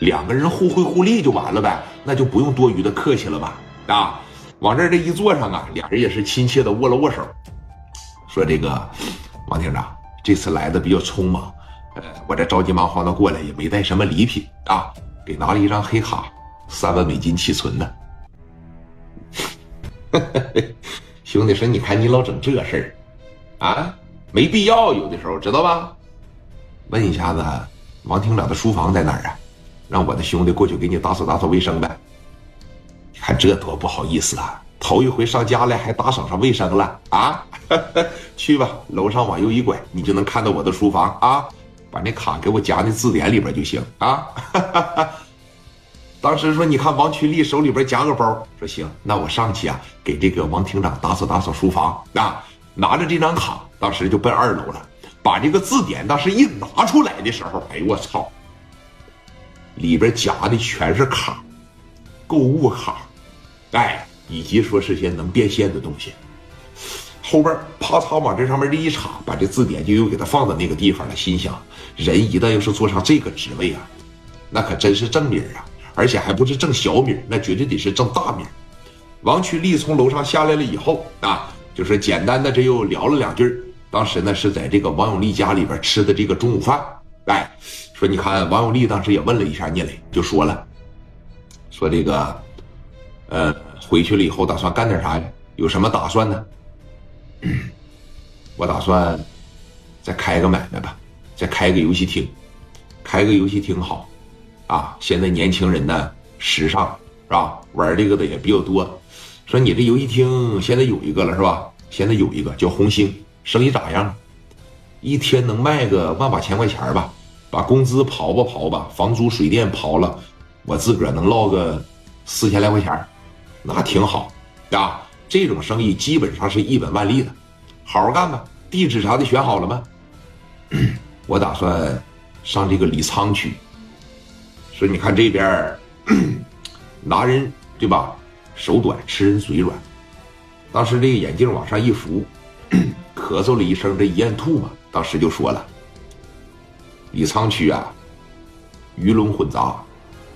两个人互惠互利就完了呗，那就不用多余的客气了吧？啊，往这儿这一坐上啊，俩人也是亲切的握了握手，说这个王厅长这次来的比较匆忙，呃，我这着急忙慌的过来也没带什么礼品啊，给拿了一张黑卡，三万美金起存的。兄弟说，你看你老整这事儿，啊，没必要，有的时候知道吧？问一下子，王厅长的书房在哪儿啊？让我的兄弟过去给你打扫打扫卫生呗。你看这多不好意思啊！头一回上家来还打扫上卫生了啊！去吧，楼上往右一拐，你就能看到我的书房啊。把那卡给我夹那字典里边就行啊。当时说，你看王群力手里边夹个包，说行，那我上去啊，给这个王厅长打扫打扫书房啊。拿着这张卡，当时就奔二楼了。把这个字典当时一拿出来的时候，哎呦我操！里边夹的全是卡，购物卡，哎，以及说是些能变现的东西。后边啪嚓往这上面这一插，把这字典就又给他放到那个地方了。心想，人一旦要是坐上这个职位啊，那可真是正名啊！而且还不是挣小米，那绝对得是挣大米。王曲丽从楼上下来了以后啊，就是简单的这又聊了两句。当时呢是在这个王永利家里边吃的这个中午饭。哎，说你看王永利当时也问了一下聂磊，就说了，说这个，呃，回去了以后打算干点啥呀？有什么打算呢？我打算再开个买卖吧，再开个游戏厅，开个游戏厅好。啊，现在年轻人呢，时尚是吧？玩这个的也比较多。说你这游戏厅现在有一个了是吧？现在有一个叫红星，生意咋样？一天能卖个万把千块钱吧？把工资刨吧刨吧，房租水电刨了，我自个儿能落个四千来块钱，那挺好啊。这种生意基本上是一本万利的，好好干吧。地址啥的选好了吗？我打算上这个李沧区。说你看这边拿人对吧？手短吃人嘴软。当时这个眼镜往上一扶，咳嗽了一声，这一咽吐嘛，当时就说了：“李沧区啊，鱼龙混杂，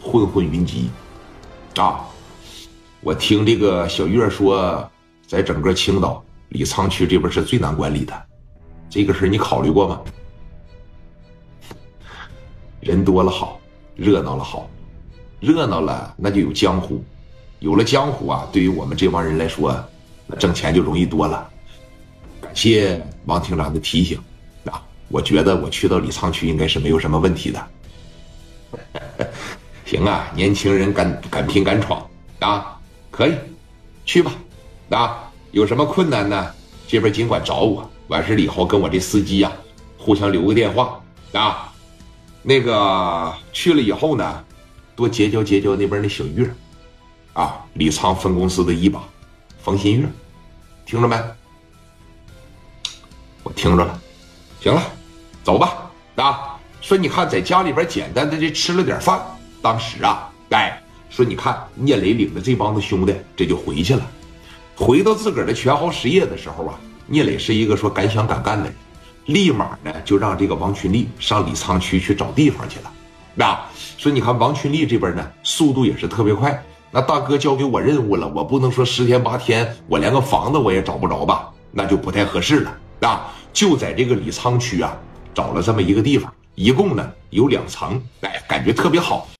混混云集啊！我听这个小月说，在整个青岛，李沧区这边是最难管理的。这个事你考虑过吗？人多了好。”热闹了好，热闹了那就有江湖，有了江湖啊，对于我们这帮人来说，那挣钱就容易多了。感谢王厅长的提醒，我觉得我去到李沧区应该是没有什么问题的。行啊，年轻人敢敢拼敢闯啊，可以去吧。啊，有什么困难呢？这边尽管找我，完事了以后跟我这司机呀，互相留个电话啊。那个去了以后呢，多结交结交那边的小月，啊，李沧分公司的一把，冯新月，听着没？我听着了，行了，走吧。啊，说你看在家里边简单的这吃了点饭，当时啊，哎，说你看聂磊领着这帮子兄弟这就回去了，回到自个儿的全豪实业的时候啊，聂磊是一个说敢想敢干的人。立马呢，就让这个王群力上李沧区去找地方去了。那说你看王群力这边呢，速度也是特别快。那大哥交给我任务了，我不能说十天八天，我连个房子我也找不着吧？那就不太合适了。啊，就在这个李沧区啊，找了这么一个地方，一共呢有两层，哎，感觉特别好。